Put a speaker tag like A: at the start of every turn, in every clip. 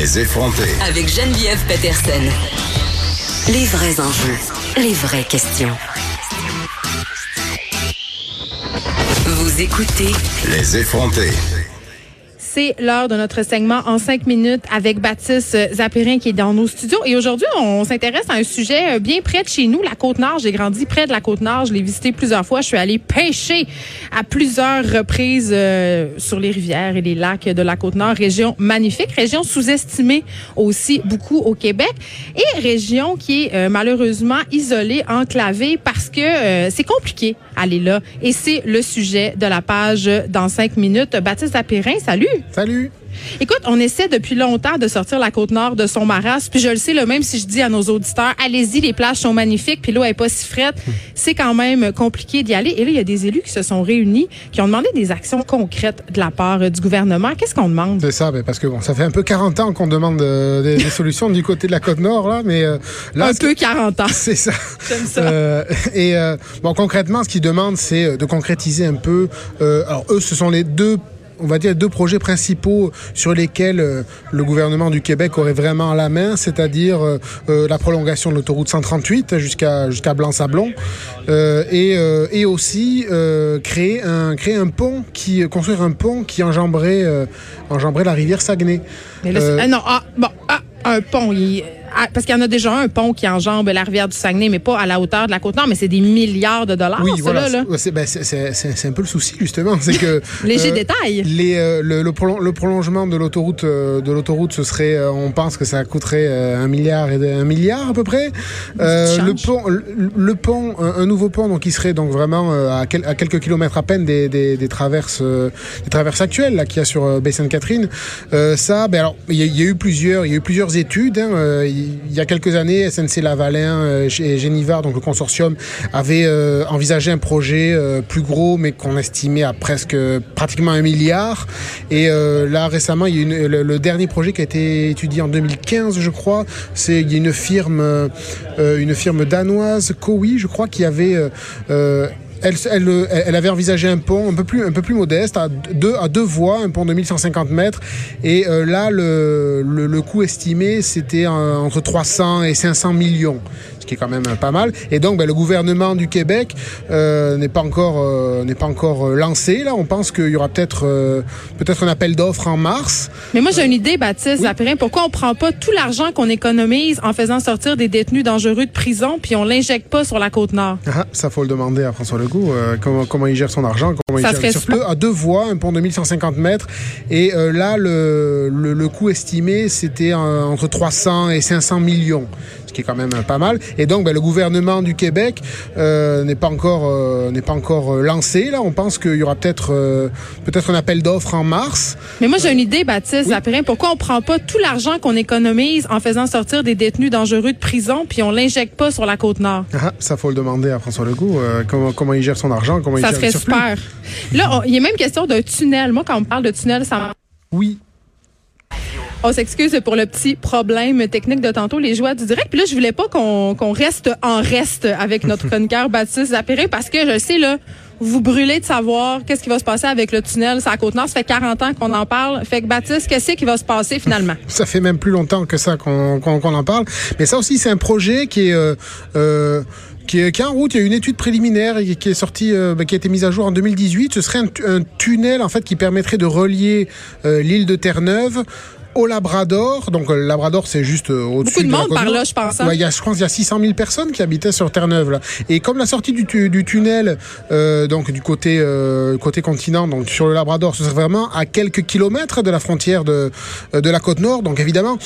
A: Les effronter.
B: Avec Geneviève Peterson. Les vrais enjeux, les vraies questions. Vous écoutez
A: Les effronter.
C: C'est l'heure de notre segment en cinq minutes avec Baptiste Zapirin qui est dans nos studios. Et aujourd'hui, on s'intéresse à un sujet euh, bien près de chez nous, la Côte-Nord. J'ai grandi près de la Côte-Nord. Je l'ai visité plusieurs fois. Je suis allée pêcher à plusieurs reprises euh, sur les rivières et les lacs de la Côte-Nord. Région magnifique, région sous-estimée aussi beaucoup au Québec et région qui est euh, malheureusement isolée, enclavée parce que c'est compliqué aller là. Et c'est le sujet de la page dans cinq minutes. Baptiste Zapirin, salut.
D: Salut.
C: Écoute, on essaie depuis longtemps de sortir la côte nord de son maras. Puis je le sais, le même si je dis à nos auditeurs, allez-y, les plages sont magnifiques, puis l'eau est pas si frette, c'est quand même compliqué d'y aller. Et là, il y a des élus qui se sont réunis, qui ont demandé des actions concrètes de la part euh, du gouvernement. Qu'est-ce qu'on demande?
D: C'est ça, parce que bon, ça fait un peu 40 ans qu'on demande euh, des, solutions du côté de la côte nord, là, mais euh, là,
C: un peu 40 ans.
D: C'est ça.
C: J'aime ça.
D: et bon, concrètement, ce qu'ils demandent, c'est de concrétiser un peu. alors eux, ce sont les deux on va dire, deux projets principaux sur lesquels euh, le gouvernement du Québec aurait vraiment la main, c'est-à-dire euh, euh, la prolongation de l'autoroute 138 jusqu'à jusqu'à Blanc-Sablon et, et aussi créer un créer un pont qui construire un pont qui enjamberait enjamberait la rivière Saguenay.
C: Mais là, non, ah, bon, ah, un pont, il ah, parce qu'il y en a déjà un pont qui enjambe la rivière du Saguenay, mais pas à la hauteur de la Côte-Nord, mais c'est des milliards de dollars.
D: Oui, voilà. Ben, c'est un peu le souci, justement. C'est que.
C: Léger euh, détail.
D: Les, euh, le, le, prolongement de l'autoroute, euh, de l'autoroute, ce serait, on pense que ça coûterait un milliard et un milliard à peu près. le pont, le, pont, un, nouveau pont, donc qui serait donc vraiment à, à, quelques kilomètres à peine des, des, des traverses, des traverses actuelles là qu'il y a sur Baie Sainte-Catherine. ça, ben alors, il y, a eu plusieurs, il y a eu plusieurs études. Hein, il y a quelques années, SNC Lavalin euh, et Genivard, donc le consortium, avait euh, envisagé un projet euh, plus gros, mais qu'on estimait à presque pratiquement un milliard. Et là, récemment, il y a une, le, dernier projet qui a été étudié en 2015, je crois. C'est une firme, une firme danoise, Cowi, je crois, qui avait elle, avait envisagé un pont un peu plus, modeste, à deux, voies, un pont de 1150 mètres. Et euh, là, le, le, le, coût estimé, c'était entre 300 et 500 millions qui est quand même pas mal. Et donc, ben, le gouvernement du Québec euh, n'est pas encore euh, n'est pas encore euh, lancé. Là, on pense qu'il y aura peut-être peut-être un appel d'offres en mars.
C: Mais moi, j'ai une idée, Baptiste oui. Pourquoi on prend pas tout l'argent qu'on économise en faisant sortir des détenus dangereux de prison, puis on l'injecte pas sur la côte nord?
D: Ah, Ça, faut le demander à François Legault. comment comment il gère son argent Comment
C: ça
D: il
C: gère
D: sur à deux voies, un pont de 1150 mètres. Et là, le, le, le coût estimé, c'était entre 300 et 500 millions ce qui est quand même pas mal. Et donc, ben, le gouvernement du Québec euh, n'est pas encore euh, n'est pas encore euh, lancé. Là, on pense qu'il y aura peut-être peut-être un appel d'offres en mars.
C: Mais moi, j'ai une idée, Baptiste oui. Pourquoi on prend pas tout l'argent qu'on économise en faisant sortir des détenus dangereux de prison, puis on l'injecte pas sur la côte nord?
D: Ah, Ça, faut le demander à François Legault. comment comment il gère son argent, comment
C: ça
D: il
C: serait super. Là, il y a même question d'un tunnel. Moi, quand on parle de tunnel, ça.
D: Oui,
C: on s'excuse pour le petit problème technique de tantôt, les joies du direct. Puis là, je voulais pas qu'on reste en reste avec notre chroniqueur Baptiste Zapéré parce que je sais, là, vous brûlez de savoir qu'est-ce qui va se passer avec le tunnel. C'est à Côte-Nord. Ça fait 40 ans qu'on en parle. Fait que Baptiste, qu'est-ce qui va se passer finalement?
D: Ça fait même plus longtemps que ça qu'on en parle. Mais ça aussi, c'est un projet qui est... Euh, euh, qui est, en route. Il y a une étude préliminaire qui est sortie, euh, ben, qui a été mise à jour en 2018. Ce serait un, tunnel en fait qui permettrait de relier l'île de Terre-Neuve au Labrador. Donc, le Labrador, c'est juste euh, au-dessus
C: de, de monde par là, je pense.
D: Hein. Ouais, y a, je pense qu'il y a 600 000 personnes qui habitaient sur Terre-Neuve. Là. Et comme la sortie du, du tunnel, euh, donc du côté euh, côté continent, donc sur le Labrador, ce serait vraiment à quelques kilomètres de la frontière de de la côte nord. Donc, évidemment,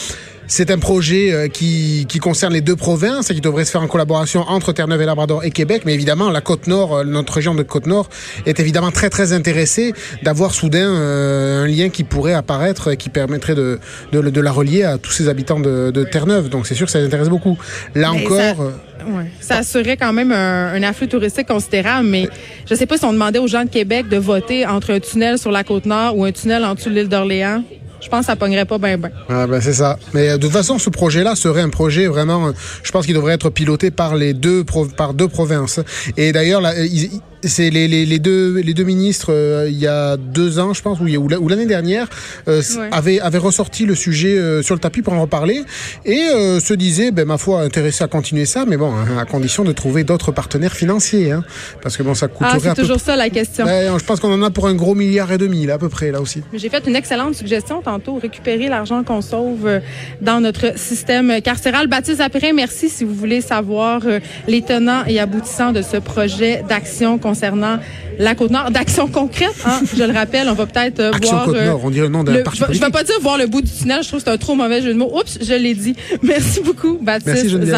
D: c'est un projet euh, qui, qui, concerne les deux provinces et qui devrait se faire en collaboration entre Terre-Neuve et Labrador et Québec. Mais évidemment, la Côte-Nord, euh, notre région de Côte-Nord, est évidemment très très intéressée d'avoir soudain euh, un lien qui pourrait apparaître et qui permettrait de, de, de, la relier à tous ces habitants de, de Terre-Neuve. Donc c'est sûr que ça les intéresse beaucoup. Là encore...
C: Ça, ouais, ça quand même un, un, afflux touristique considérable, mais je sais pas si on demandait aux gens de Québec de voter entre un tunnel sur la Côte-Nord ou un tunnel en dessous de l'île d'Orléans je pense que ça pognerait pas bien, bien.
D: Ah ben c'est ça. Mais de toute façon, ce projet-là serait un projet vraiment, je pense qu'il devrait être piloté par les deux, par deux provinces. Et d'ailleurs, c'est les, les, les, deux les deux ministres euh, il y a deux ans, je pense, ou, ou l'année dernière, euh, avaient, avaient ressorti le sujet euh, sur le tapis pour en reparler et euh, se disaient, ben ma foi, intéressés à continuer ça, mais bon, hein, à condition de trouver d'autres partenaires financiers, hein, parce que bon, ça coûterait.
C: Ah, c'est toujours ça la question.
D: Ben, je pense qu'on en a pour un gros milliard et demi là à peu près là aussi.
C: J'ai fait une excellente suggestion tantôt, récupérer l'argent qu'on sauve dans notre système carcéral. Baptiste Apérin, merci si vous voulez savoir les tenants et aboutissants de ce projet d'action concernant la Côte-Nord, d'action concrète. Hein, je le rappelle, on va peut-être euh, voir...
D: Côte-Nord, on dirait le nom d'un parti
C: Je ne vais pas dire voir le bout du tunnel, je trouve que c'est un trop mauvais jeu de mots. Oups, je l'ai dit. Merci beaucoup, Baptiste. Merci,